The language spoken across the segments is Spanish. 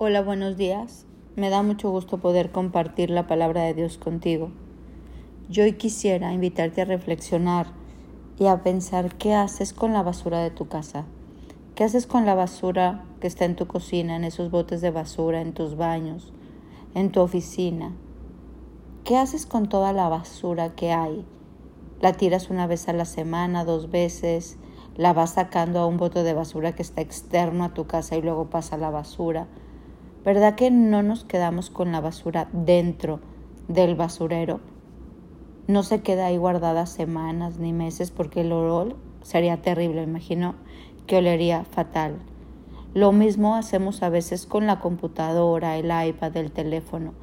Hola, buenos días. Me da mucho gusto poder compartir la palabra de Dios contigo. Yo hoy quisiera invitarte a reflexionar y a pensar qué haces con la basura de tu casa. ¿Qué haces con la basura que está en tu cocina, en esos botes de basura, en tus baños, en tu oficina? ¿Qué haces con toda la basura que hay? ¿La tiras una vez a la semana, dos veces? ¿La vas sacando a un bote de basura que está externo a tu casa y luego pasa la basura? ¿Verdad que no nos quedamos con la basura dentro del basurero? No se queda ahí guardada semanas ni meses porque el olor sería terrible, imagino que olería fatal. Lo mismo hacemos a veces con la computadora, el iPad, el teléfono.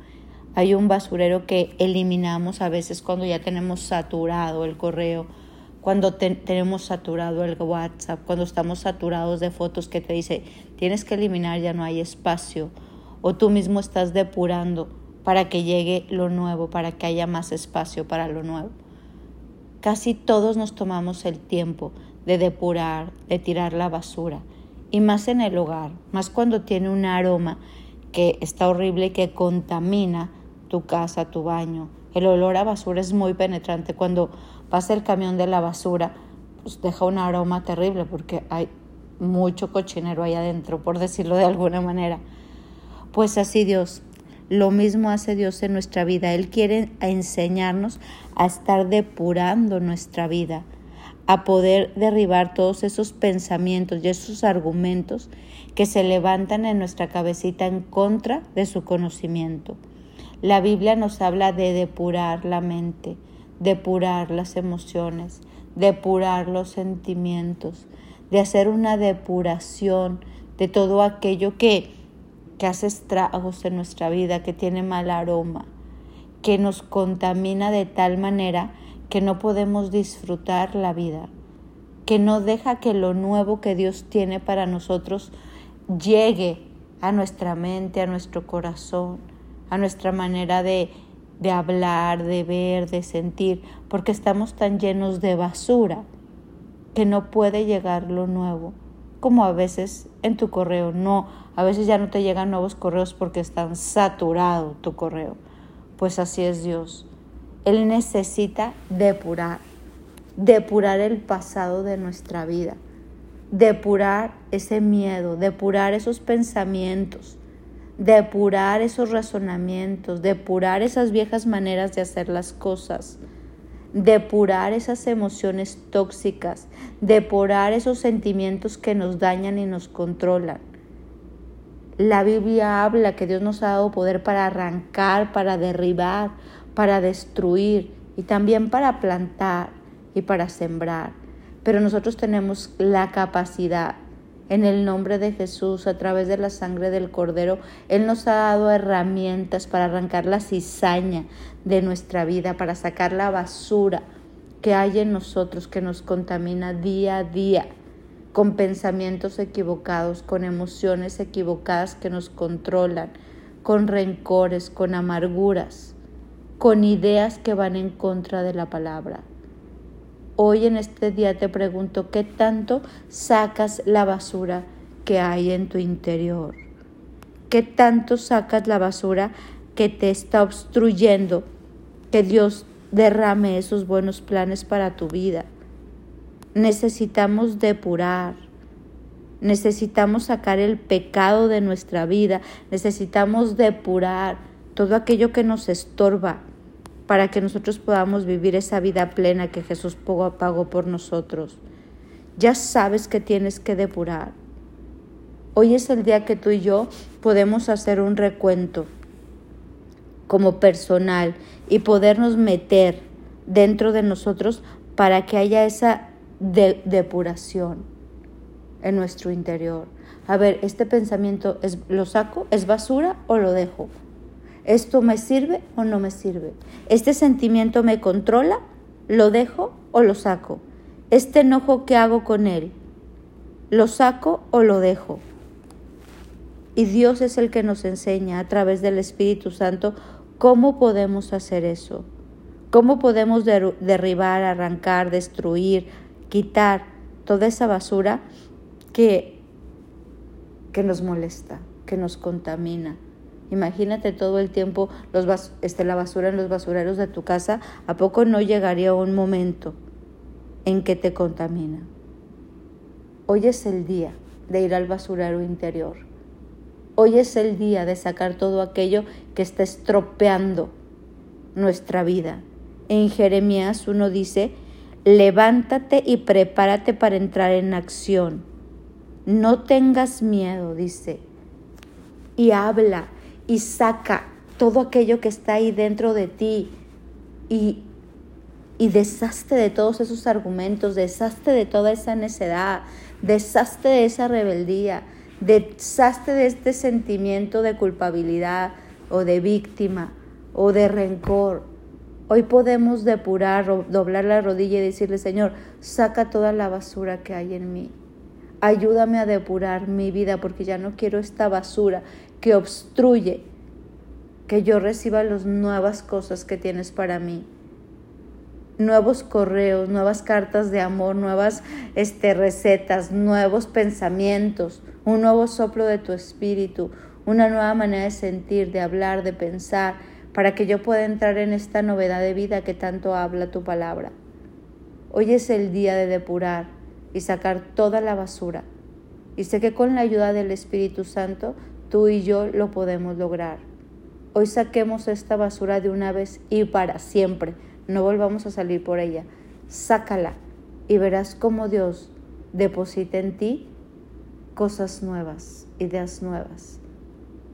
Hay un basurero que eliminamos a veces cuando ya tenemos saturado el correo, cuando tenemos saturado el WhatsApp, cuando estamos saturados de fotos que te dice tienes que eliminar, ya no hay espacio o tú mismo estás depurando para que llegue lo nuevo, para que haya más espacio para lo nuevo. Casi todos nos tomamos el tiempo de depurar, de tirar la basura, y más en el hogar, más cuando tiene un aroma que está horrible, que contamina tu casa, tu baño. El olor a basura es muy penetrante. Cuando pasa el camión de la basura, pues deja un aroma terrible porque hay mucho cochinero ahí adentro, por decirlo de alguna manera. Pues así Dios, lo mismo hace Dios en nuestra vida. Él quiere enseñarnos a estar depurando nuestra vida, a poder derribar todos esos pensamientos y esos argumentos que se levantan en nuestra cabecita en contra de su conocimiento. La Biblia nos habla de depurar la mente, depurar las emociones, depurar los sentimientos, de hacer una depuración de todo aquello que que hace estragos en nuestra vida, que tiene mal aroma, que nos contamina de tal manera que no podemos disfrutar la vida, que no deja que lo nuevo que Dios tiene para nosotros llegue a nuestra mente, a nuestro corazón, a nuestra manera de, de hablar, de ver, de sentir, porque estamos tan llenos de basura que no puede llegar lo nuevo como a veces en tu correo. No, a veces ya no te llegan nuevos correos porque están saturado tu correo. Pues así es Dios. Él necesita depurar, depurar el pasado de nuestra vida, depurar ese miedo, depurar esos pensamientos, depurar esos razonamientos, depurar esas viejas maneras de hacer las cosas depurar esas emociones tóxicas, depurar esos sentimientos que nos dañan y nos controlan. La Biblia habla que Dios nos ha dado poder para arrancar, para derribar, para destruir y también para plantar y para sembrar. Pero nosotros tenemos la capacidad en el nombre de Jesús, a través de la sangre del Cordero, Él nos ha dado herramientas para arrancar la cizaña de nuestra vida, para sacar la basura que hay en nosotros, que nos contamina día a día, con pensamientos equivocados, con emociones equivocadas que nos controlan, con rencores, con amarguras, con ideas que van en contra de la palabra. Hoy en este día te pregunto, ¿qué tanto sacas la basura que hay en tu interior? ¿Qué tanto sacas la basura que te está obstruyendo que Dios derrame esos buenos planes para tu vida? Necesitamos depurar, necesitamos sacar el pecado de nuestra vida, necesitamos depurar todo aquello que nos estorba, para que nosotros podamos vivir esa vida plena que Jesús pagó por nosotros. Ya sabes que tienes que depurar. Hoy es el día que tú y yo podemos hacer un recuento como personal y podernos meter dentro de nosotros para que haya esa depuración en nuestro interior. A ver, este pensamiento es lo saco, es basura o lo dejo. ¿Esto me sirve o no me sirve? ¿Este sentimiento me controla? ¿Lo dejo o lo saco? ¿Este enojo qué hago con él? ¿Lo saco o lo dejo? Y Dios es el que nos enseña a través del Espíritu Santo cómo podemos hacer eso. Cómo podemos derribar, arrancar, destruir, quitar toda esa basura que, que nos molesta que nos contamina. Imagínate todo el tiempo los este, la basura en los basureros de tu casa. ¿A poco no llegaría un momento en que te contamina? Hoy es el día de ir al basurero interior. Hoy es el día de sacar todo aquello que está estropeando nuestra vida. En Jeremías uno dice, levántate y prepárate para entrar en acción. No tengas miedo, dice, y habla y saca todo aquello que está ahí dentro de ti y, y deshazte de todos esos argumentos, deshazte de toda esa necedad, deshazte de esa rebeldía, deshazte de este sentimiento de culpabilidad o de víctima o de rencor. Hoy podemos depurar, doblar la rodilla y decirle, Señor, saca toda la basura que hay en mí. Ayúdame a depurar mi vida porque ya no quiero esta basura que obstruye que yo reciba las nuevas cosas que tienes para mí. Nuevos correos, nuevas cartas de amor, nuevas este, recetas, nuevos pensamientos, un nuevo soplo de tu espíritu, una nueva manera de sentir, de hablar, de pensar, para que yo pueda entrar en esta novedad de vida que tanto habla tu palabra. Hoy es el día de depurar y sacar toda la basura. Y sé que con la ayuda del Espíritu Santo tú y yo lo podemos lograr. Hoy saquemos esta basura de una vez y para siempre. No volvamos a salir por ella. Sácala y verás cómo Dios deposita en ti cosas nuevas, ideas nuevas,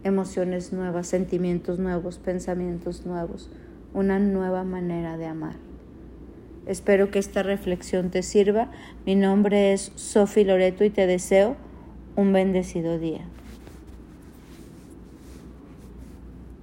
emociones nuevas, sentimientos nuevos, pensamientos nuevos, una nueva manera de amar. Espero que esta reflexión te sirva. Mi nombre es Sofi Loreto y te deseo un bendecido día.